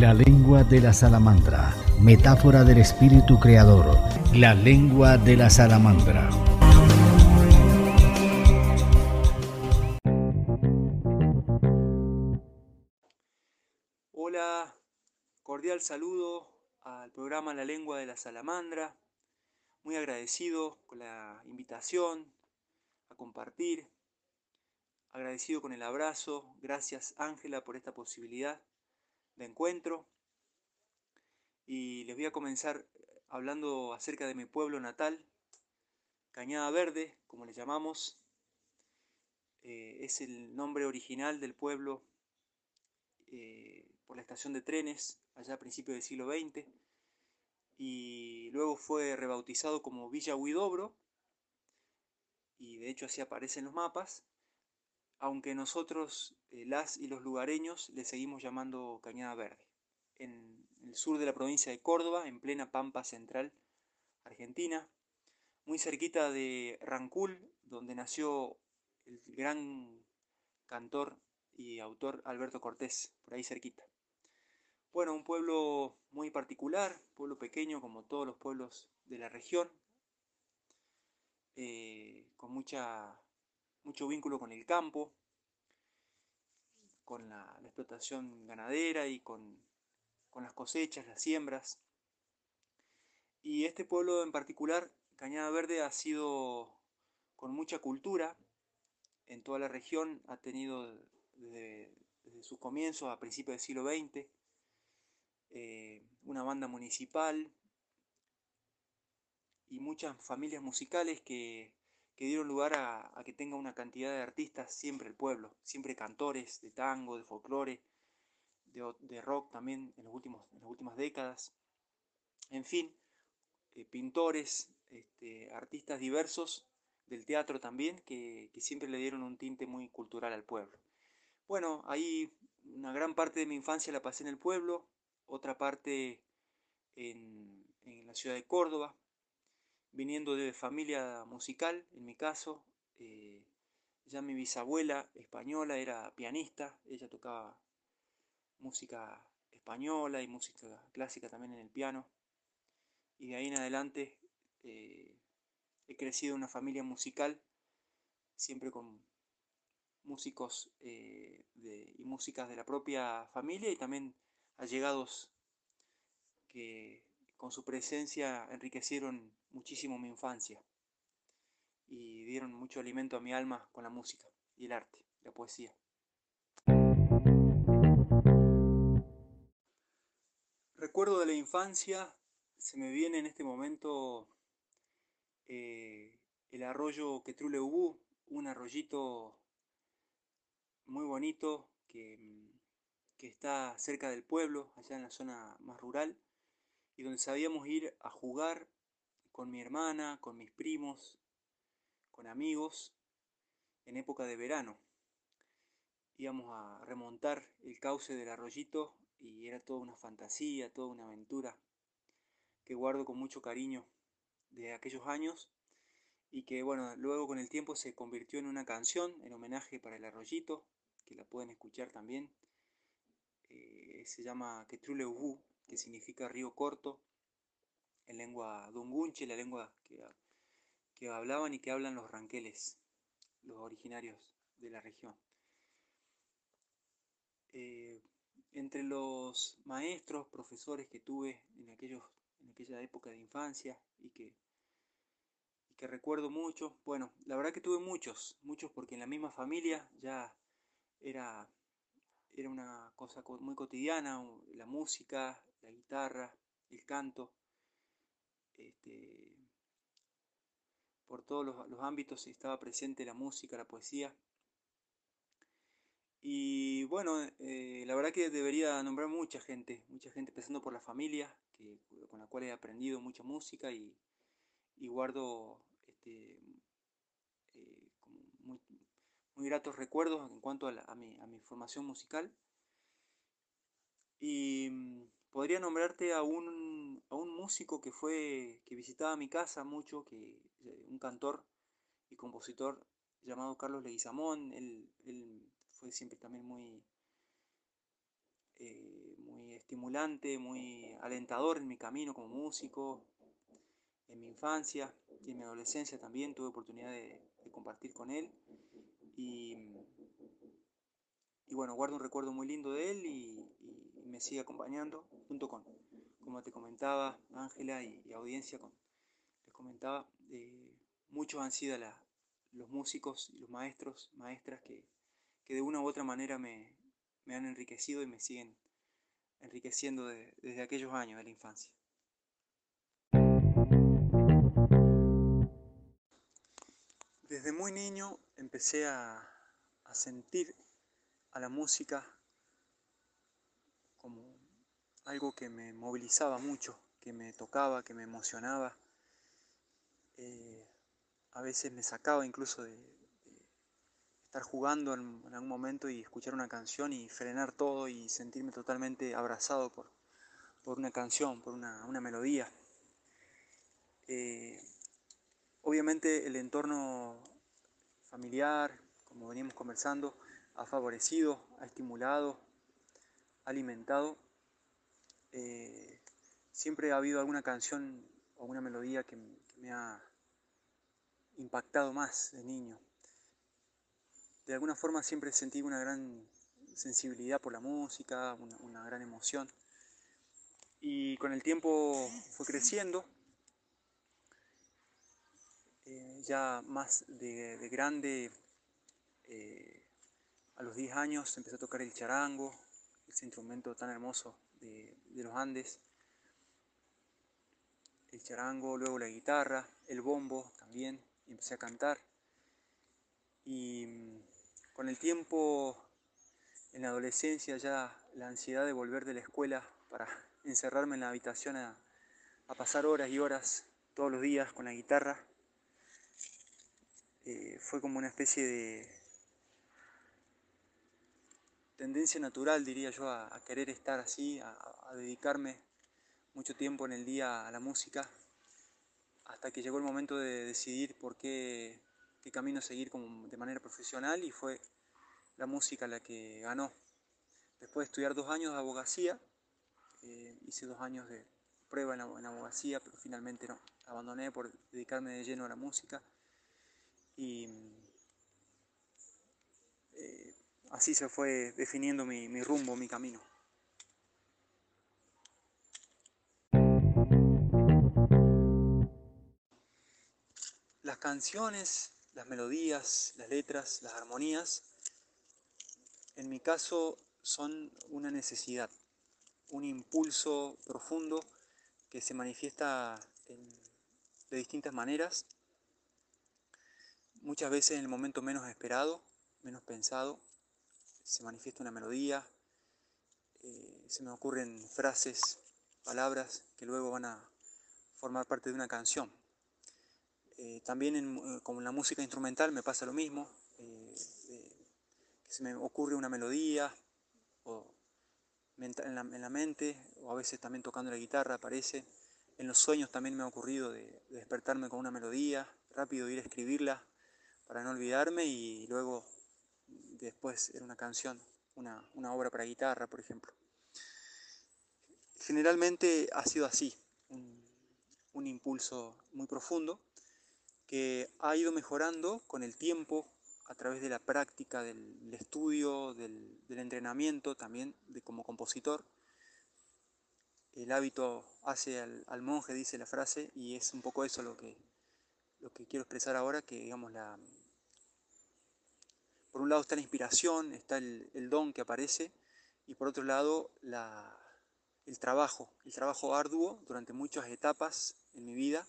La lengua de la salamandra, metáfora del espíritu creador. La lengua de la salamandra. Hola, cordial saludo al programa La lengua de la salamandra. Muy agradecido con la invitación a compartir. Agradecido con el abrazo. Gracias Ángela por esta posibilidad de encuentro. Y les voy a comenzar hablando acerca de mi pueblo natal, Cañada Verde, como le llamamos. Eh, es el nombre original del pueblo eh, por la estación de trenes allá a principios del siglo XX y luego fue rebautizado como Villa Huidobro y de hecho así aparece en los mapas, aunque nosotros, eh, las y los lugareños, le seguimos llamando Cañada Verde, en el sur de la provincia de Córdoba, en plena Pampa Central, Argentina, muy cerquita de Rancul, donde nació el gran cantor y autor Alberto Cortés, por ahí cerquita. Bueno, un pueblo muy particular, pueblo pequeño como todos los pueblos de la región, eh, con mucha, mucho vínculo con el campo, con la, explotación ganadera y con, con, las cosechas, las siembras. Y este pueblo en particular, Cañada Verde, ha sido con mucha cultura en toda la región, ha tenido desde, desde sus comienzos a principios del siglo XX, eh, una banda municipal y muchas familias musicales que, dieron lugar a, que tenga una cantidad de artistas siempre el pueblo, siempre cantores de tango, de folclore, de, rock también en, los últimos, en las últimas décadas. En fin, eh, pintores, este, artistas diversos del teatro también, que, que, siempre le dieron un tinte muy cultural al pueblo. Bueno, ahí una gran parte de mi infancia la pasé en el pueblo, otra parte en, la ciudad de Córdoba, viniendo de familia musical, en mi caso. Eh, ya mi bisabuela española era pianista, ella tocaba música española y música clásica también en el piano. Y de ahí en adelante eh, he crecido en una familia musical, siempre con músicos eh, y músicas de la propia familia y también allegados que con su presencia enriquecieron muchísimo mi infancia y dieron mucho alimento a mi alma con la música y el arte, la poesía. Recuerdo de la infancia, se me viene en este momento eh, el arroyo Quetruleubu, un arroyito muy bonito que que está cerca del pueblo, allá en la zona más rural, y donde sabíamos ir a jugar con mi hermana, con mis primos, con amigos, en época de verano. Íbamos a remontar el cauce del arroyito y era toda una fantasía, toda una aventura que guardo con mucho cariño de aquellos años y que bueno, luego con el tiempo se convirtió en una canción en homenaje para el arroyito, que la pueden escuchar también eh, se llama Ketruleubu, que significa río corto, en lengua dungunche, la lengua que, hablaban y que hablan los ranqueles, los originarios de la región. Eh, entre los maestros, profesores que tuve en, aquellos, en aquella época de infancia y que, que recuerdo mucho, bueno, la verdad que tuve muchos, muchos porque en la misma familia ya era era una cosa muy cotidiana, la música, la guitarra, el canto. Este, por todos los, ámbitos estaba presente la música, la poesía. Y bueno, eh, la verdad que debería nombrar mucha gente, mucha gente, empezando por la familia, con la cual he aprendido mucha música y, guardo este, eh, muy, muy gratos recuerdos en cuanto a, mi, formación musical. Y mm, podría nombrarte a un, músico que fue que visitaba mi casa mucho, que eh, un cantor y compositor llamado Carlos Leguizamón. Él, fue siempre también muy, eh, muy estimulante, muy alentador en mi camino como músico, en mi infancia y en mi adolescencia también tuve oportunidad de, compartir con él. Y, bueno, guardo un recuerdo muy lindo de él y, me sigue acompañando junto con, como te comentaba, Ángela y, audiencia, con, les comentaba, eh, muchos han sido los músicos y los maestros, maestras que, de una u otra manera me, han enriquecido y me siguen enriqueciendo desde aquellos años de la infancia. Desde muy niño empecé a, sentir a la música como algo que me movilizaba mucho, que me tocaba, que me emocionaba. Eh, a veces me sacaba incluso de, estar jugando en, algún momento y escuchar una canción y frenar todo y sentirme totalmente abrazado por, una canción, por una, melodía. Eh, Obviamente el entorno familiar, como veníamos conversando, ha favorecido, ha estimulado, ha alimentado. Eh, siempre ha habido alguna canción o alguna melodía que, me ha impactado más de niño. De alguna forma siempre sentí una gran sensibilidad por la música, una gran emoción. Y con el tiempo fue creciendo, eh, ya más de, grande, eh, a los 10 años empecé a tocar el charango, ese instrumento tan hermoso de, los Andes. El charango, luego la guitarra, el bombo también, y empecé a cantar. Y mm, con el tiempo, en la adolescencia, ya la ansiedad de volver de la escuela para encerrarme en la habitación a pasar horas y horas todos los días con la guitarra, eh, fue como una especie de tendencia natural, diría yo, a, querer estar así, a, dedicarme mucho tiempo en el día a la música, hasta que llegó el momento de decidir por qué, qué camino seguir como de manera profesional y fue la música la que ganó. Después de estudiar dos años de abogacía, eh, hice dos años de prueba en, abogacía, pero finalmente no, abandoné por dedicarme de lleno a la música y eh, así se fue definiendo mi, rumbo, mi camino. Las canciones, las melodías, las letras, las armonías, en mi caso son una necesidad, un impulso profundo que se manifiesta de distintas maneras Muchas veces en el momento menos esperado, menos pensado, se manifiesta una melodía, eh, se me ocurren frases, palabras que luego van a formar parte de una canción. Eh, también en, eh, como en la música instrumental me pasa lo mismo, se me ocurre una melodía o en, la, mente, o a veces también tocando la guitarra aparece. En los sueños también me ha ocurrido de despertarme con una melodía, rápido ir a escribirla para no olvidarme y luego después era una canción, una, obra para guitarra, por ejemplo. Generalmente ha sido así, un, impulso muy profundo que ha ido mejorando con el tiempo a través de la práctica del, estudio, del, entrenamiento también de, como compositor. El hábito hace al, al monje, dice la frase, y es un poco eso lo que, lo que quiero expresar ahora, que digamos la, por un lado está la inspiración, está el, don que aparece, y por otro lado el trabajo, el trabajo arduo durante muchas etapas en mi vida,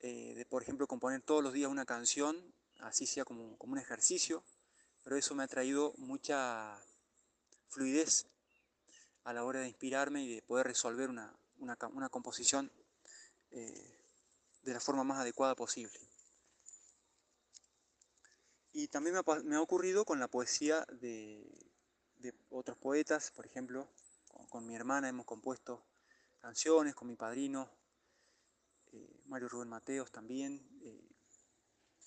eh, de por ejemplo componer todos los días una canción, así sea como, un ejercicio, pero eso me ha traído mucha fluidez a la hora de inspirarme y de poder resolver una, composición eh, de la forma más adecuada posible. Y también me ha, ocurrido con la poesía de, otros poetas, por ejemplo, con, mi hermana hemos compuesto canciones, con mi padrino, eh, Mario Rubén Mateos también, eh,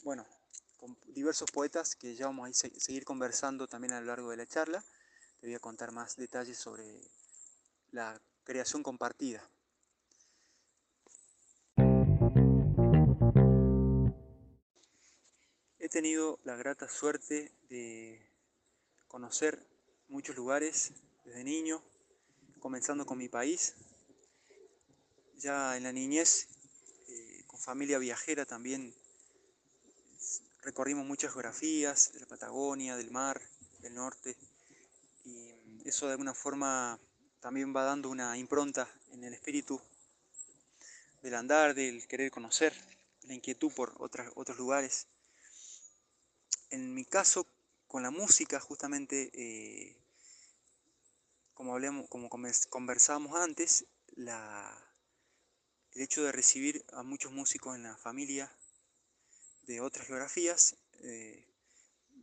bueno, con diversos poetas que ya vamos a seguir conversando también a lo largo de la charla. Te voy a contar más detalles sobre la creación compartida. Tenido la grata suerte de conocer muchos lugares desde niño, comenzando con mi país. Ya en la niñez, eh, con familia viajera también, recorrimos muchas geografías de la Patagonia, del mar, del norte, y eso de alguna forma también va dando una impronta en el espíritu del andar, del querer conocer, la inquietud por otros lugares. En mi caso, con la música, justamente, eh, como, hablamos, como conversábamos antes, la, el hecho de recibir a muchos músicos en la familia de otras geografías eh,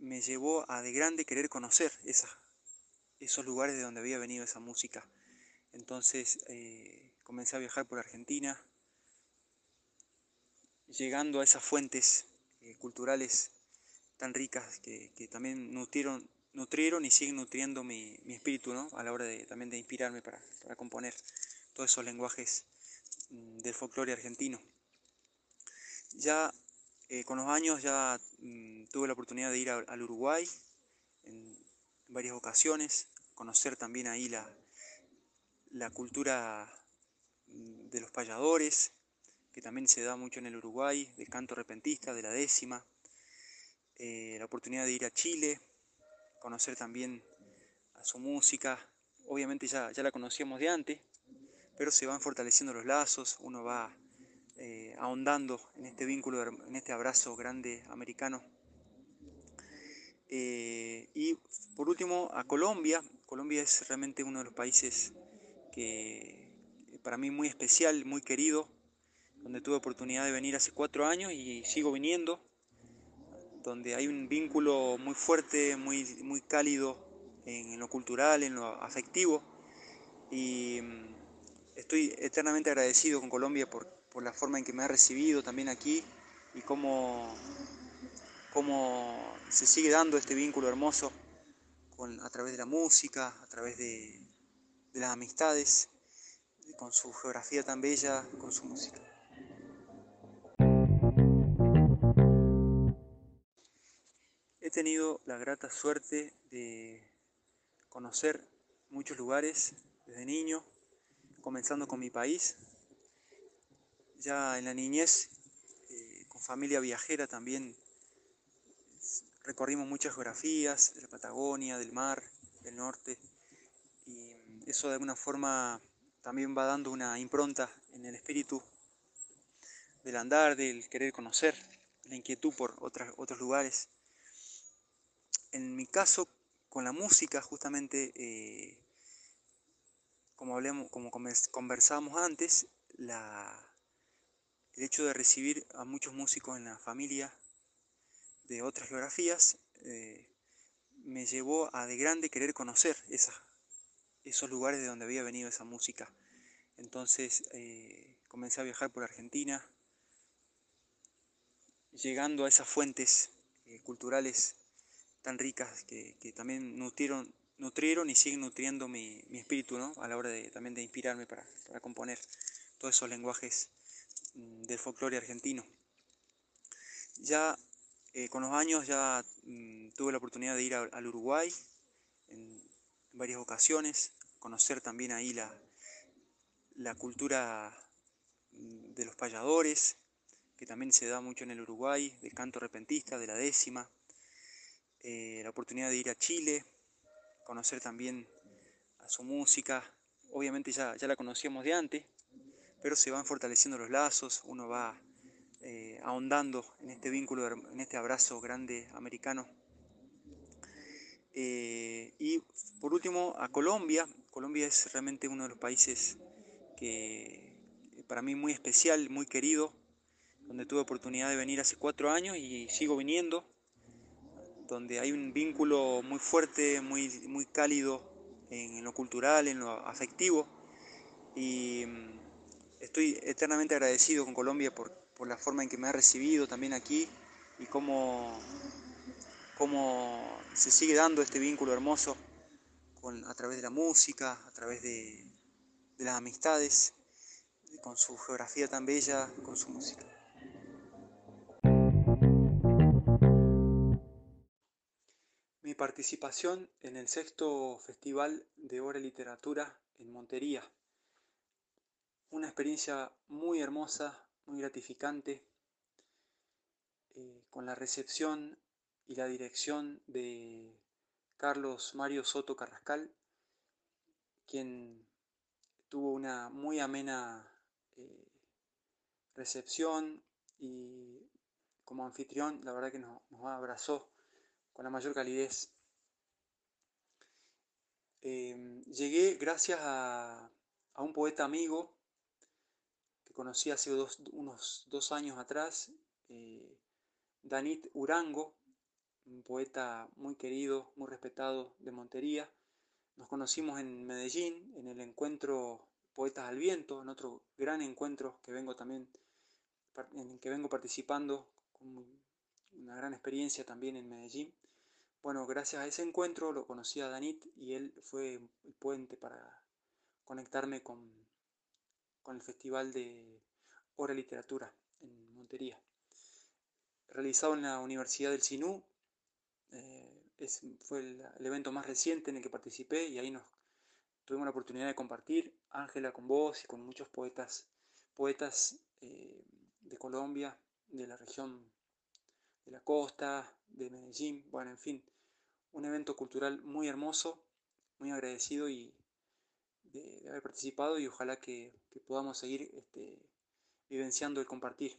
me llevó a de grande querer conocer esos lugares de donde había venido esa música. Entonces eh, comencé a viajar por Argentina, llegando a esas fuentes culturales tan ricas que, también nutrieron, nutrieron y siguen nutriendo mi, espíritu, ¿no? A la hora de, también de inspirarme para, componer todos esos lenguajes mm, del folclore argentino. Ya eh, con los años ya mm, tuve la oportunidad de ir al Uruguay en, varias ocasiones, conocer también ahí la, la cultura mm, de los payadores, que también se da mucho en el Uruguay, del canto repentista, de la décima, eh, la oportunidad de ir a Chile, conocer también a su música. Obviamente ya, ya la conocíamos de antes, pero se van fortaleciendo los lazos, uno va eh, ahondando en este vínculo, en este abrazo grande americano. Eh, y por último, a Colombia. Colombia es realmente uno de los países que para mí muy especial, muy querido, donde tuve oportunidad de venir hace cuatro años y sigo viniendo donde hay un vínculo muy fuerte, muy, muy cálido en, lo cultural, en lo afectivo. Y mm, estoy eternamente agradecido con Colombia por, la forma en que me ha recibido también aquí y cómo, cómo se sigue dando este vínculo hermoso a través de la música, a través de las amistades, con su geografía tan bella, con su música. Tenido la grata suerte de conocer muchos lugares desde niño, comenzando con mi país. Ya en la niñez, eh, con familia viajera también, recorrimos muchas geografías de la Patagonia, del mar, del norte, y eso de alguna forma también va dando una impronta en el espíritu del andar, del querer conocer, la inquietud por otros lugares en mi caso, con la música, justamente, eh, como, hablamos, como conversábamos antes, la, el hecho de recibir a muchos músicos en la familia de otras geografías eh, me llevó a de grande querer conocer esos lugares de donde había venido esa música. Entonces eh, comencé a viajar por Argentina, llegando a esas fuentes culturales tan ricas que, también nutrieron, nutrieron y siguen nutriendo mi, espíritu ¿no? a la hora de, también de inspirarme para, componer todos esos lenguajes mm, del folclore argentino. Ya eh, con los años ya mm, tuve la oportunidad de ir al Uruguay en, varias ocasiones, conocer también ahí la, la cultura mm, de los payadores, que también se da mucho en el Uruguay, del canto repentista, de la décima, eh, la oportunidad de ir a Chile, conocer también a su música. Obviamente ya, ya la conocíamos de antes, pero se van fortaleciendo los lazos, uno va eh, ahondando en este vínculo, en este abrazo grande americano. Eh, y por último, a Colombia. Colombia es realmente uno de los países que para mí muy especial, muy querido, donde tuve oportunidad de venir hace cuatro años y sigo viniendo donde hay un vínculo muy fuerte, muy, muy cálido en, lo cultural, en lo afectivo. Y mm, estoy eternamente agradecido con Colombia por, la forma en que me ha recibido también aquí y cómo, cómo se sigue dando este vínculo hermoso con, a través de la música, a través de, de las amistades, con su geografía tan bella, con su música. Participación en el sexto Festival de Hora y Literatura en Montería. Una experiencia muy hermosa, muy gratificante, eh, con la recepción y la dirección de Carlos Mario Soto Carrascal, quien tuvo una muy amena eh, recepción y como anfitrión, la verdad que nos, abrazó con la mayor calidez. Em, llegué gracias a, un poeta amigo que conocí hace unos dos años atrás, eh, Danit Urango, un poeta muy querido, muy respetado de Montería. Nos conocimos en Medellín, en el encuentro Poetas al Viento, en otro gran encuentro que vengo también, en el que vengo participando, con una gran experiencia también en Medellín. Bueno, gracias a ese encuentro lo conocí a Danit y él fue el puente para conectarme con, con el Festival de Hora Literatura en Montería. Realizado en la Universidad del Sinú, eh, fue el, evento más reciente en el que participé y ahí nos tuvimos la oportunidad de compartir, Ángela con vos y con muchos poetas, poetas eh, de Colombia, de la región de la costa, de Medellín, bueno, en fin, un evento cultural muy hermoso, muy agradecido y de, haber participado y ojalá que, podamos seguir este, vivenciando el compartir.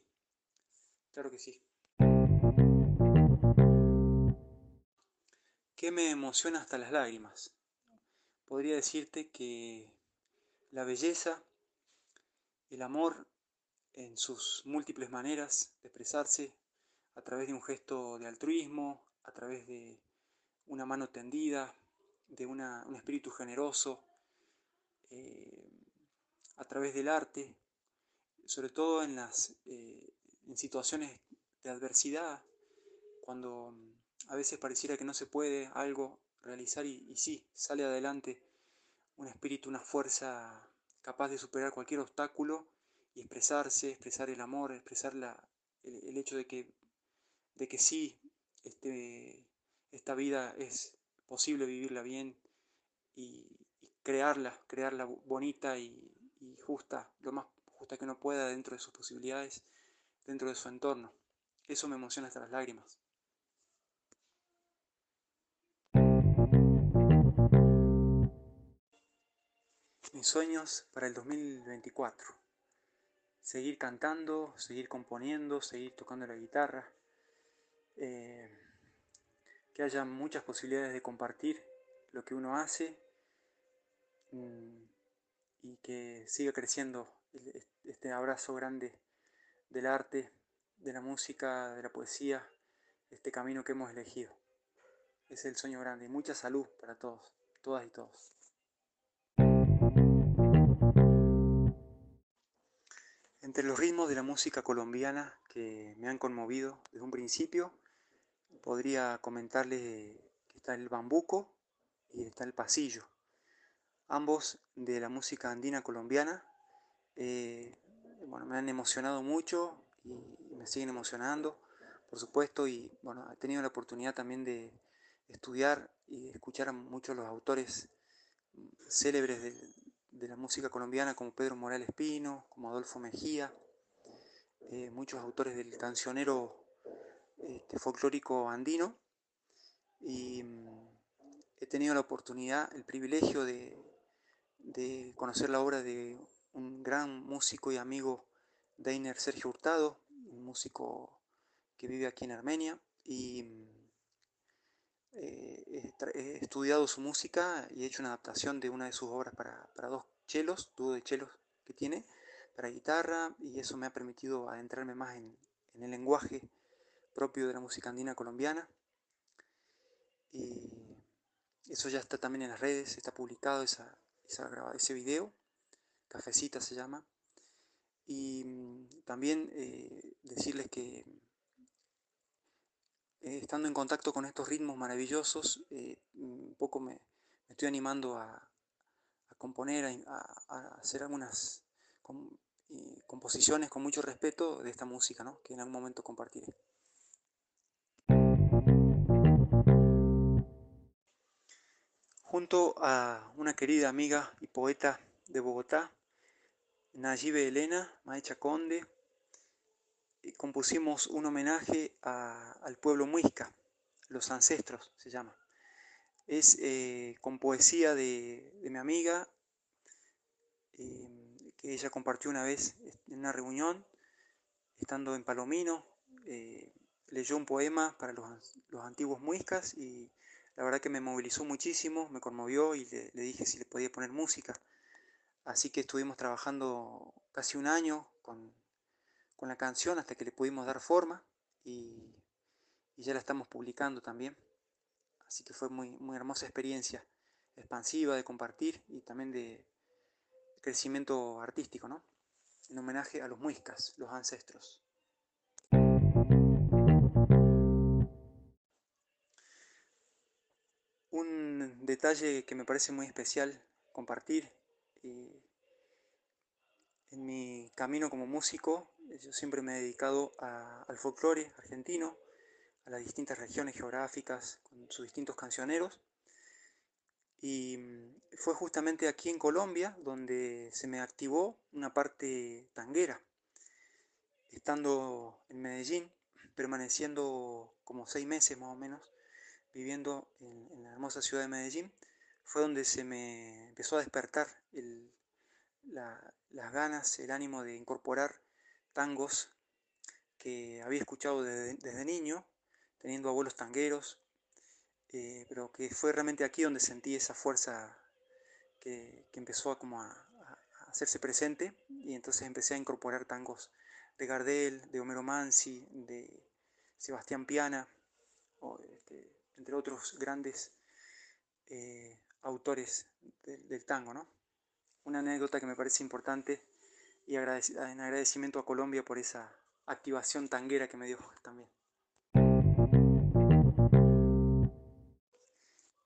Claro que sí. ¿Qué me emociona hasta las lágrimas? Podría decirte que la belleza, el amor en sus múltiples maneras de expresarse, a través de un gesto de altruismo, a través de una mano tendida, de un espíritu generoso, eh, a través del arte, sobre todo en las eh, en situaciones de adversidad, cuando a veces pareciera que no se puede algo realizar y, sí, sale adelante un espíritu, una fuerza capaz de superar cualquier obstáculo y expresarse, expresar el amor, expresar el, hecho de que, de que sí, este, esta vida es posible vivirla bien y, crearla, crearla bonita y, justa, lo más justa que uno pueda dentro de sus posibilidades, dentro de su entorno. Eso me emociona hasta las lágrimas. Mis sueños para el 2024. Seguir cantando, seguir componiendo, seguir tocando la guitarra. Eh, que haya muchas posibilidades de compartir lo que uno hace mm, y que siga creciendo este abrazo grande del arte, de la música, de la poesía, este camino que hemos elegido. Es el sueño grande y mucha salud para todos, todas y todos. Entre los ritmos de la música colombiana que me han conmovido desde un principio, podría comentarles que está el bambuco y está el pasillo. Ambos de la música andina colombiana. Eh, bueno, me han emocionado mucho y me siguen emocionando, por supuesto, y bueno, he tenido la oportunidad también de estudiar y escuchar a muchos de los autores célebres de, la música colombiana como Pedro Morales Pino, como Adolfo Mejía, eh, muchos autores del cancionero este, folclórico andino. Y mm, he tenido la oportunidad, el privilegio de, conocer la obra de un gran músico y amigo Deiner Sergio Hurtado, un músico que vive aquí en Armenia. Y mm, eh, he, estudiado su música y he hecho una adaptación de una de sus obras para, dos chelos, dúo de chelos que tiene, para guitarra, y eso me ha permitido adentrarme más en, el lenguaje propio de la música andina colombiana. Y eso ya está también en las redes, está publicado esa, ese video, Cafecita se llama. Y mm, también eh, decirles que eh, estando en contacto con estos ritmos maravillosos, eh, un poco me, estoy animando a, componer, a, hacer algunas composiciones con mucho respeto de esta música, ¿no? que en algún momento compartiré. Junto a una querida amiga y poeta de Bogotá, Nayibe Elena Maecha Conde, eh, compusimos un homenaje al pueblo muisca, los ancestros se llama. Es eh, con poesía de, mi amiga, eh, que ella compartió una vez en una reunión, estando en Palomino, leyó un poema para los, antiguos muiscas y la verdad que me movilizó muchísimo, me conmovió y le, dije si le podía poner música. Así que estuvimos trabajando casi un año con, la canción hasta que le pudimos dar forma y, ya la estamos publicando también. Así que fue muy, muy hermosa experiencia, expansiva de compartir y también de crecimiento artístico, ¿no? En homenaje a los muiscas, los ancestros. Un detalle que me parece muy especial compartir en mi camino como músico, yo siempre me he dedicado al folclore argentino, a las distintas regiones geográficas, con sus distintos cancioneros. Y mm, fue justamente aquí en Colombia donde se me activó una parte tanguera. Estando en Medellín, permaneciendo como seis meses más o menos, viviendo en la hermosa ciudad de Medellín, fue donde se me empezó a despertar las ganas, el ánimo de incorporar tangos que había escuchado desde, niño, teniendo abuelos tangueros, eh, pero que fue realmente aquí donde sentí esa fuerza que, empezó a, como a, hacerse presente. Y entonces empecé a incorporar tangos de Gardel, de Homero Mansi, de Sebastián Piana, este, entre otros grandes eh, autores del tango, ¿no? Una anécdota que me parece importante y en agradecimiento a Colombia por esa activación tanguera que me dio también.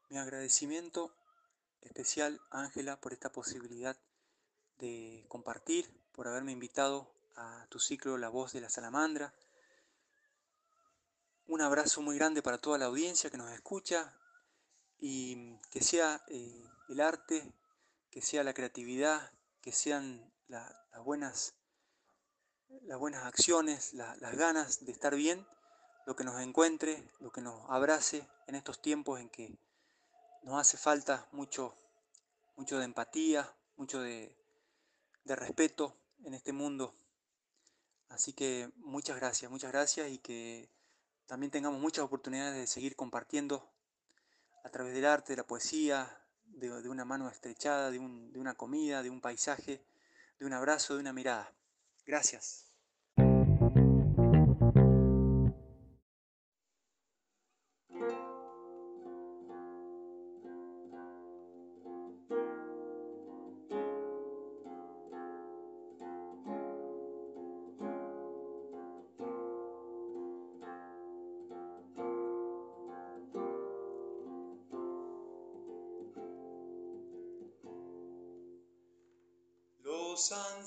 Mi agradecimiento especial, Ángela, por esta posibilidad de compartir, por haberme invitado a tu ciclo La Voz de la Salamandra. Un abrazo muy grande para toda la audiencia que nos escucha y que sea eh, el arte, que sea la creatividad, que sean las, buenas, las buenas acciones, las ganas de estar bien, lo que nos encuentre, lo que nos abrace en estos tiempos en que nos hace falta mucho, mucho de empatía, mucho de, de respeto en este mundo. Así que muchas gracias, muchas gracias y que también tengamos muchas oportunidades de seguir compartiendo a través del arte, de la poesía, de, una mano estrechada, de, una comida, de un paisaje, de un abrazo, de una mirada. Gracias.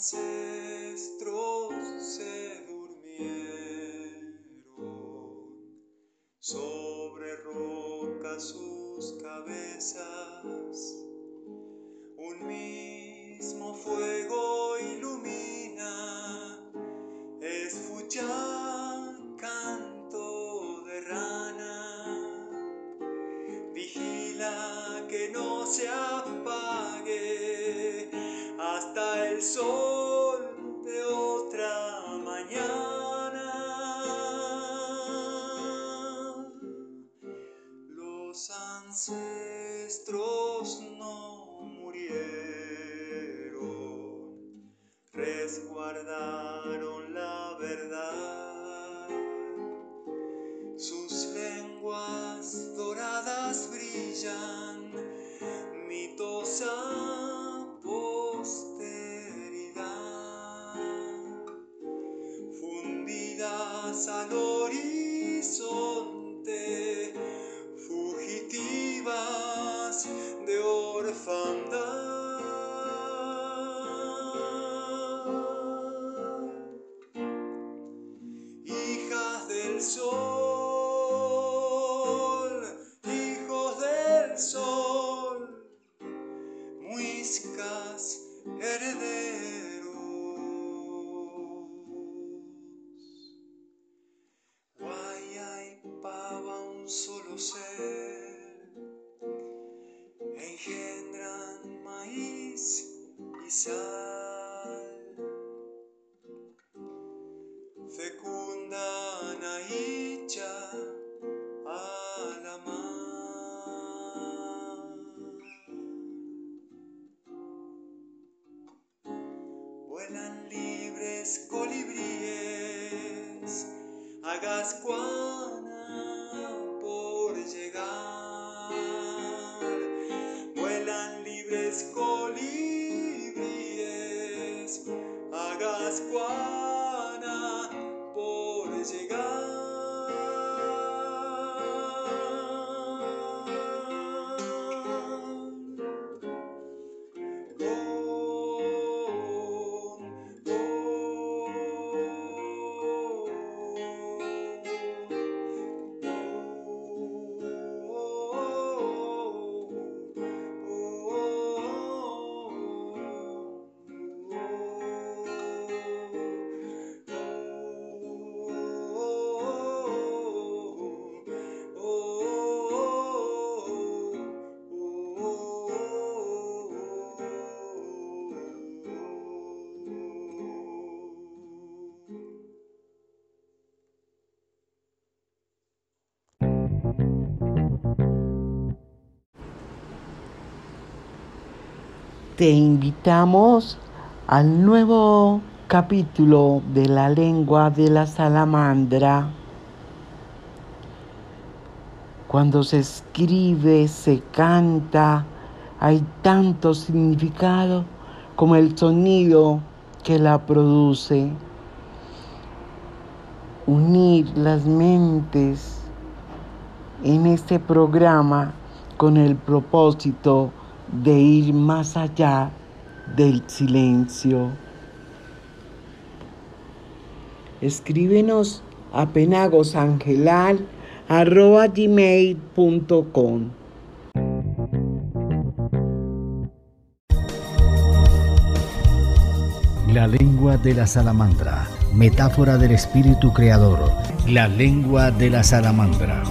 Ancestros se durmieron sobre rocas sus cabezas. soul. más. Te invitamos al nuevo capítulo de la lengua de la salamandra. Cuando se escribe, se canta, hay tanto significado como el sonido que la produce. Unir las mentes en este programa con el propósito de ir más allá del silencio. Escríbenos a penagosangelal.gmail.com La lengua de la salamandra, metáfora del espíritu creador. La lengua de la salamandra.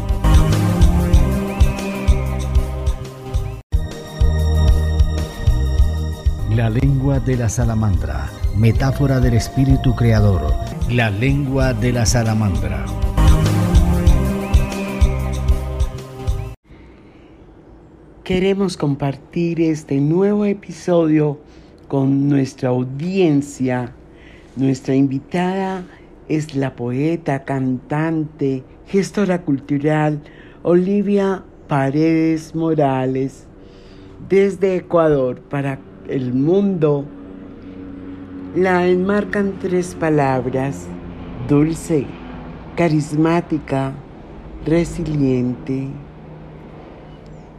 La lengua de la salamandra, metáfora del espíritu creador. La lengua de la salamandra. Queremos compartir este nuevo episodio con nuestra audiencia. Nuestra invitada es la poeta, cantante, gestora cultural Olivia Paredes Morales desde Ecuador para el mundo. La enmarcan tres palabras, dulce, carismática, resiliente.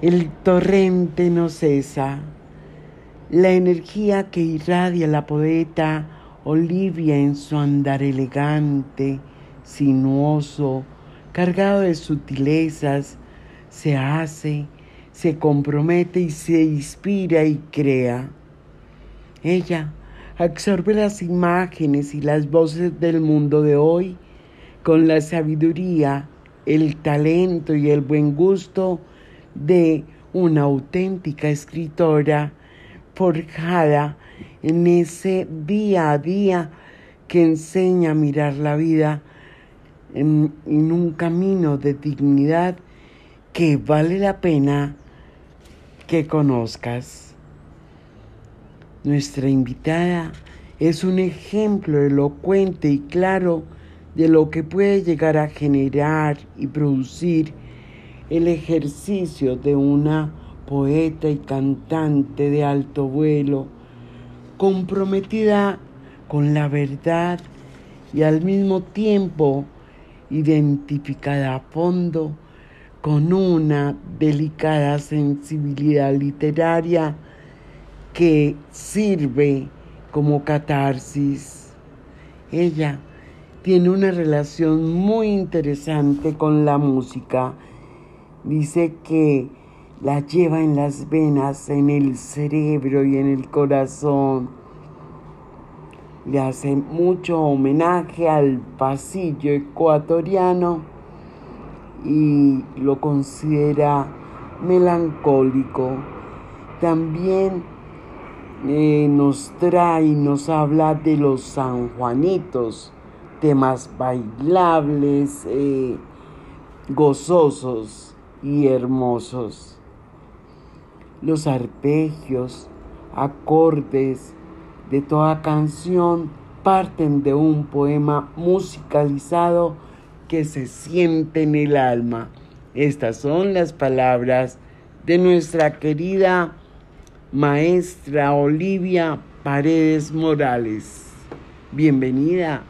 El torrente no cesa. La energía que irradia la poeta Olivia en su andar elegante, sinuoso, cargado de sutilezas, se hace, se compromete y se inspira y crea. Ella absorbe las imágenes y las voces del mundo de hoy con la sabiduría, el talento y el buen gusto de una auténtica escritora forjada en ese día a día que enseña a mirar la vida en, en un camino de dignidad que vale la pena que conozcas. Nuestra invitada es un ejemplo elocuente y claro de lo que puede llegar a generar y producir el ejercicio de una poeta y cantante de alto vuelo, comprometida con la verdad y al mismo tiempo identificada a fondo con una delicada sensibilidad literaria que sirve como catarsis. Ella tiene una relación muy interesante con la música. Dice que la lleva en las venas, en el cerebro y en el corazón. Le hace mucho homenaje al pasillo ecuatoriano y lo considera melancólico. También eh, nos trae y nos habla de los sanjuanitos, temas bailables, eh, gozosos y hermosos. Los arpegios, acordes de toda canción parten de un poema musicalizado que se siente en el alma. Estas son las palabras de nuestra querida maestra Olivia Paredes Morales. Bienvenida